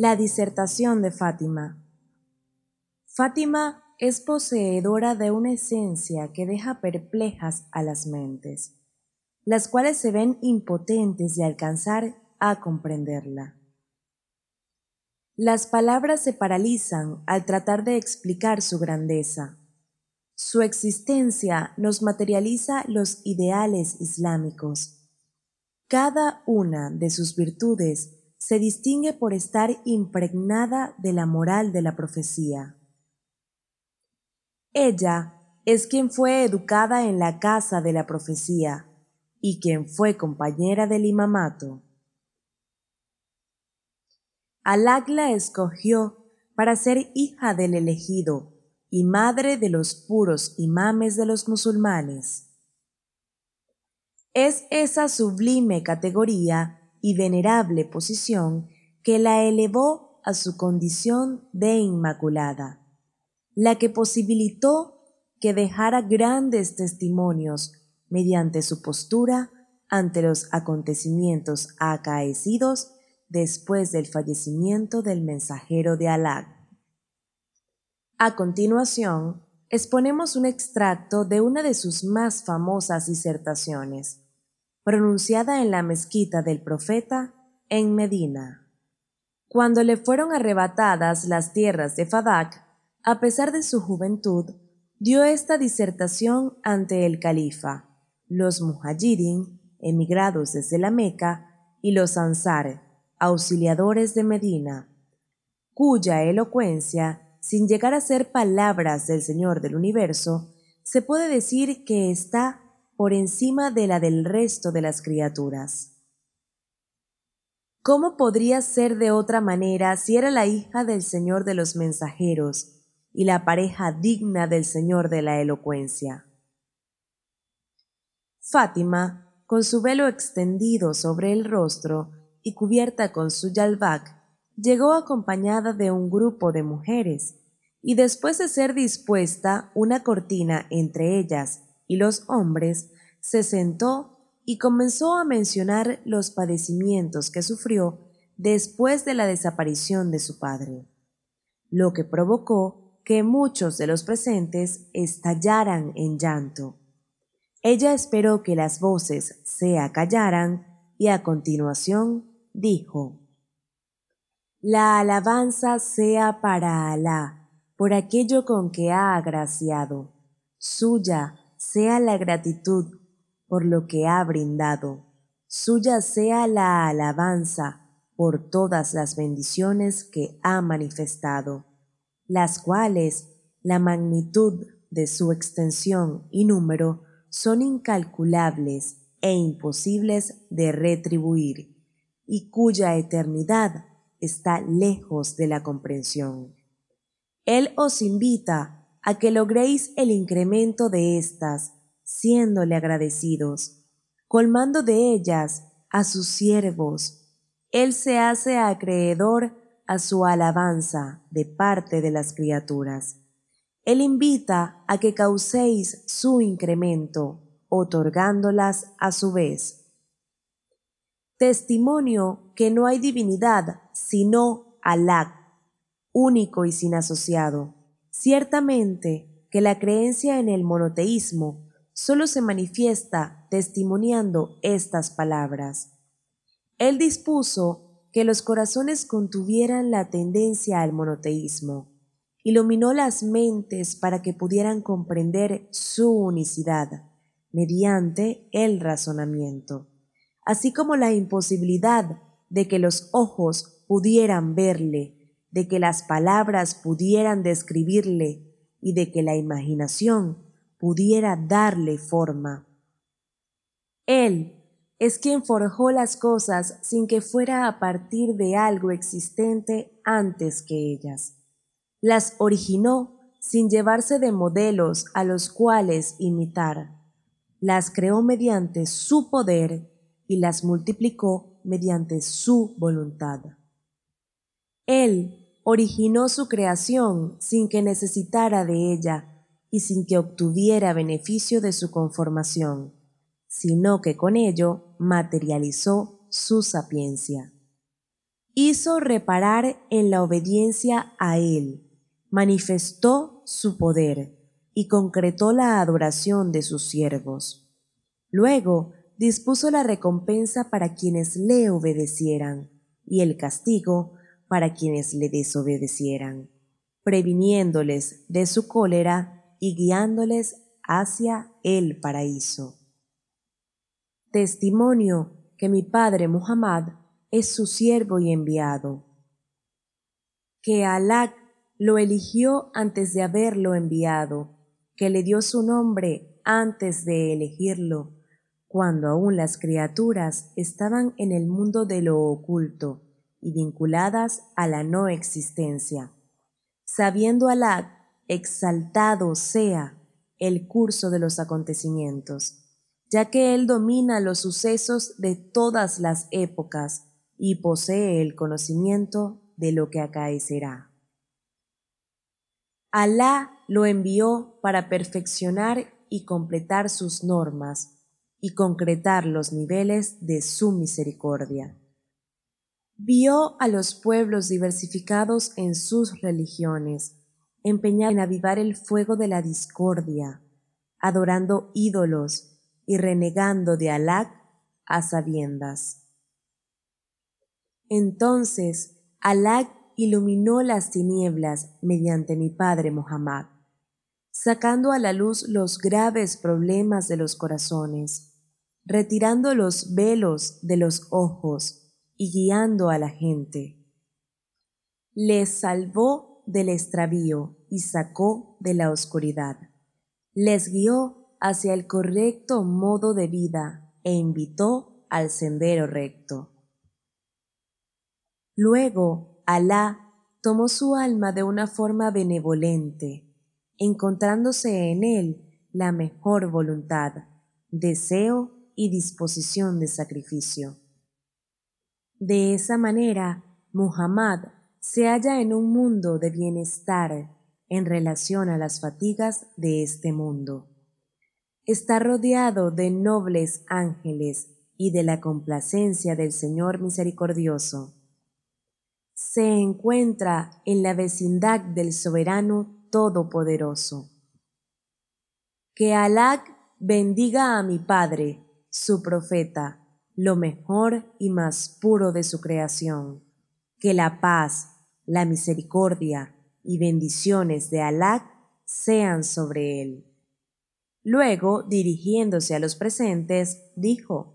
La disertación de Fátima. Fátima es poseedora de una esencia que deja perplejas a las mentes, las cuales se ven impotentes de alcanzar a comprenderla. Las palabras se paralizan al tratar de explicar su grandeza. Su existencia nos materializa los ideales islámicos. Cada una de sus virtudes se distingue por estar impregnada de la moral de la profecía. Ella es quien fue educada en la casa de la profecía y quien fue compañera del imamato. Alá la escogió para ser hija del elegido y madre de los puros imames de los musulmanes. Es esa sublime categoría y venerable posición que la elevó a su condición de inmaculada, la que posibilitó que dejara grandes testimonios mediante su postura ante los acontecimientos acaecidos después del fallecimiento del mensajero de Alá. A continuación, exponemos un extracto de una de sus más famosas disertaciones, pronunciada en la mezquita del profeta en Medina. Cuando le fueron arrebatadas las tierras de Fadak, a pesar de su juventud, dio esta disertación ante el califa, los muhajirin, emigrados desde la Meca, y los ansar, auxiliadores de Medina, cuya elocuencia, sin llegar a ser palabras del Señor del universo, se puede decir que está por encima de la del resto de las criaturas. ¿Cómo podría ser de otra manera si era la hija del Señor de los mensajeros y la pareja digna del Señor de la elocuencia? Fátima, con su velo extendido sobre el rostro y cubierta con su yalbak, llegó acompañada de un grupo de mujeres, y después de ser dispuesta una cortina entre ellas y los hombres, se sentó y comenzó a mencionar los padecimientos que sufrió después de la desaparición de su padre, lo que provocó que muchos de los presentes estallaran en llanto. Ella esperó que las voces se acallaran y a continuación dijo, La alabanza sea para Alá por aquello con que ha agraciado. Suya sea la gratitud por lo que ha brindado. Suya sea la alabanza por todas las bendiciones que ha manifestado, las cuales la magnitud de su extensión y número son incalculables e imposibles de retribuir, y cuya eternidad está lejos de la comprensión. Él os invita a que logréis el incremento de éstas, siéndole agradecidos, colmando de ellas a sus siervos. Él se hace acreedor a su alabanza de parte de las criaturas. Él invita a que causéis su incremento, otorgándolas a su vez. Testimonio que no hay divinidad sino Alá único y sin asociado. Ciertamente que la creencia en el monoteísmo solo se manifiesta testimoniando estas palabras. Él dispuso que los corazones contuvieran la tendencia al monoteísmo, iluminó las mentes para que pudieran comprender su unicidad mediante el razonamiento, así como la imposibilidad de que los ojos pudieran verle de que las palabras pudieran describirle y de que la imaginación pudiera darle forma. Él es quien forjó las cosas sin que fuera a partir de algo existente antes que ellas. Las originó sin llevarse de modelos a los cuales imitar. Las creó mediante su poder y las multiplicó mediante su voluntad. Él originó su creación sin que necesitara de ella y sin que obtuviera beneficio de su conformación, sino que con ello materializó su sapiencia. hizo reparar en la obediencia a Él, manifestó su poder y concretó la adoración de sus siervos. Luego dispuso la recompensa para quienes le obedecieran y el castigo para quienes le desobedecieran, previniéndoles de su cólera y guiándoles hacia el paraíso. Testimonio que mi padre Muhammad es su siervo y enviado. Que Alá lo eligió antes de haberlo enviado, que le dio su nombre antes de elegirlo, cuando aún las criaturas estaban en el mundo de lo oculto y vinculadas a la no existencia. Sabiendo Alá, exaltado sea el curso de los acontecimientos, ya que Él domina los sucesos de todas las épocas y posee el conocimiento de lo que acaecerá. Alá lo envió para perfeccionar y completar sus normas y concretar los niveles de su misericordia. Vio a los pueblos diversificados en sus religiones, empeñados en avivar el fuego de la discordia, adorando ídolos y renegando de Alá a sabiendas. Entonces Alá iluminó las tinieblas mediante mi padre Muhammad, sacando a la luz los graves problemas de los corazones, retirando los velos de los ojos y guiando a la gente. Les salvó del extravío y sacó de la oscuridad. Les guió hacia el correcto modo de vida e invitó al sendero recto. Luego, Alá tomó su alma de una forma benevolente, encontrándose en él la mejor voluntad, deseo y disposición de sacrificio. De esa manera, Muhammad se halla en un mundo de bienestar en relación a las fatigas de este mundo. Está rodeado de nobles ángeles y de la complacencia del Señor misericordioso se encuentra en la vecindad del soberano todopoderoso. Que Alá bendiga a mi Padre, su profeta, lo mejor y más puro de su creación. Que la paz, la misericordia y bendiciones de Alá sean sobre él. Luego, dirigiéndose a los presentes, dijo,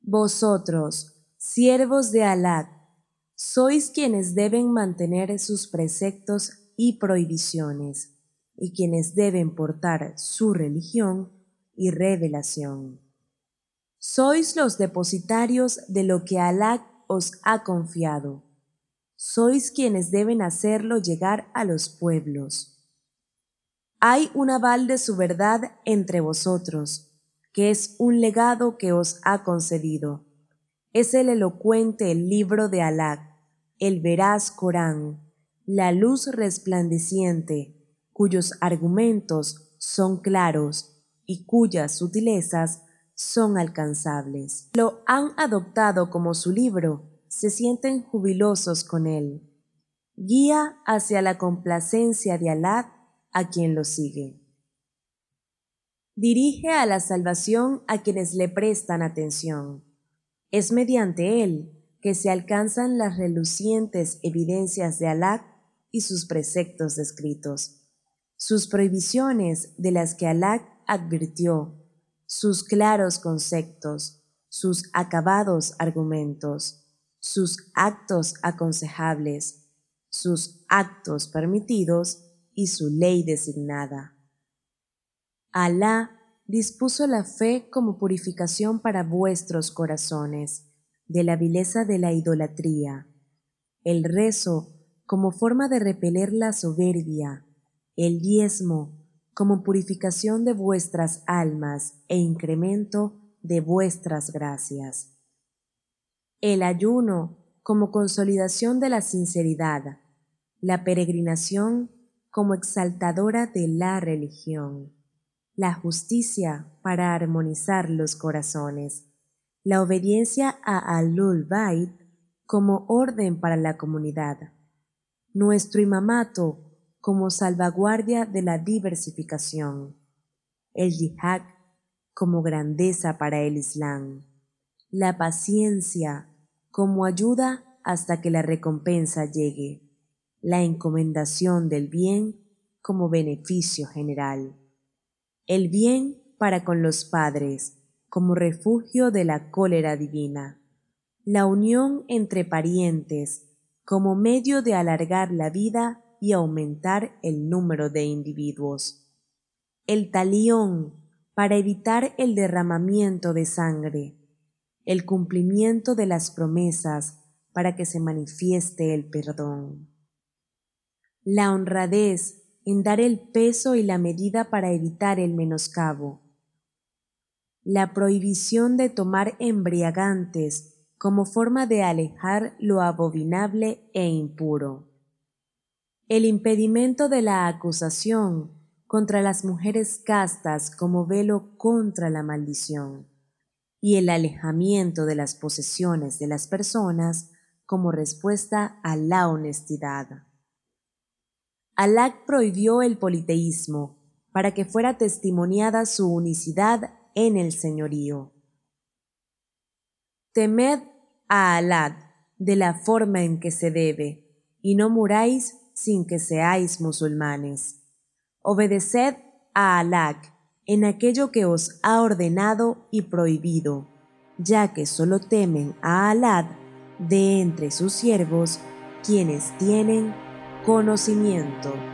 Vosotros, siervos de Alá, sois quienes deben mantener sus preceptos y prohibiciones, y quienes deben portar su religión y revelación. Sois los depositarios de lo que Alá os ha confiado. Sois quienes deben hacerlo llegar a los pueblos. Hay un aval de su verdad entre vosotros, que es un legado que os ha concedido. Es el elocuente libro de Alá el veraz Corán, la luz resplandeciente, cuyos argumentos son claros y cuyas sutilezas son alcanzables. Lo han adoptado como su libro, se sienten jubilosos con él. Guía hacia la complacencia de Alá a quien lo sigue. Dirige a la salvación a quienes le prestan atención. Es mediante él que se alcanzan las relucientes evidencias de Alá y sus preceptos descritos, sus prohibiciones de las que Alá advirtió, sus claros conceptos, sus acabados argumentos, sus actos aconsejables, sus actos permitidos y su ley designada. Alá dispuso la fe como purificación para vuestros corazones de la vileza de la idolatría, el rezo como forma de repeler la soberbia, el diezmo como purificación de vuestras almas e incremento de vuestras gracias, el ayuno como consolidación de la sinceridad, la peregrinación como exaltadora de la religión, la justicia para armonizar los corazones, la obediencia a Alul Bait como orden para la comunidad, nuestro imamato como salvaguardia de la diversificación, el yihad como grandeza para el Islam, la paciencia como ayuda hasta que la recompensa llegue, la encomendación del bien como beneficio general, el bien para con los padres como refugio de la cólera divina, la unión entre parientes como medio de alargar la vida y aumentar el número de individuos, el talión para evitar el derramamiento de sangre, el cumplimiento de las promesas para que se manifieste el perdón. La honradez en dar el peso y la medida para evitar el menoscabo. La prohibición de tomar embriagantes como forma de alejar lo abominable e impuro. El impedimento de la acusación contra las mujeres castas como velo contra la maldición y el alejamiento de las posesiones de las personas como respuesta a la honestidad. Alá prohibió el politeísmo para que fuera testimoniada su unicidad en el señorío. Temed a Alá de la forma en que se debe, y no muráis sin que seáis musulmanes. Obedeced a Alá en aquello que os ha ordenado y prohibido, ya que solo temen a Alá de entre sus siervos quienes tienen conocimiento.